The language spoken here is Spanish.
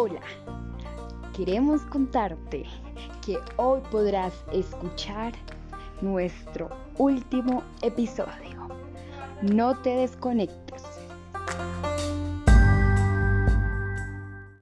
Hola, queremos contarte que hoy podrás escuchar nuestro último episodio. No te desconectes.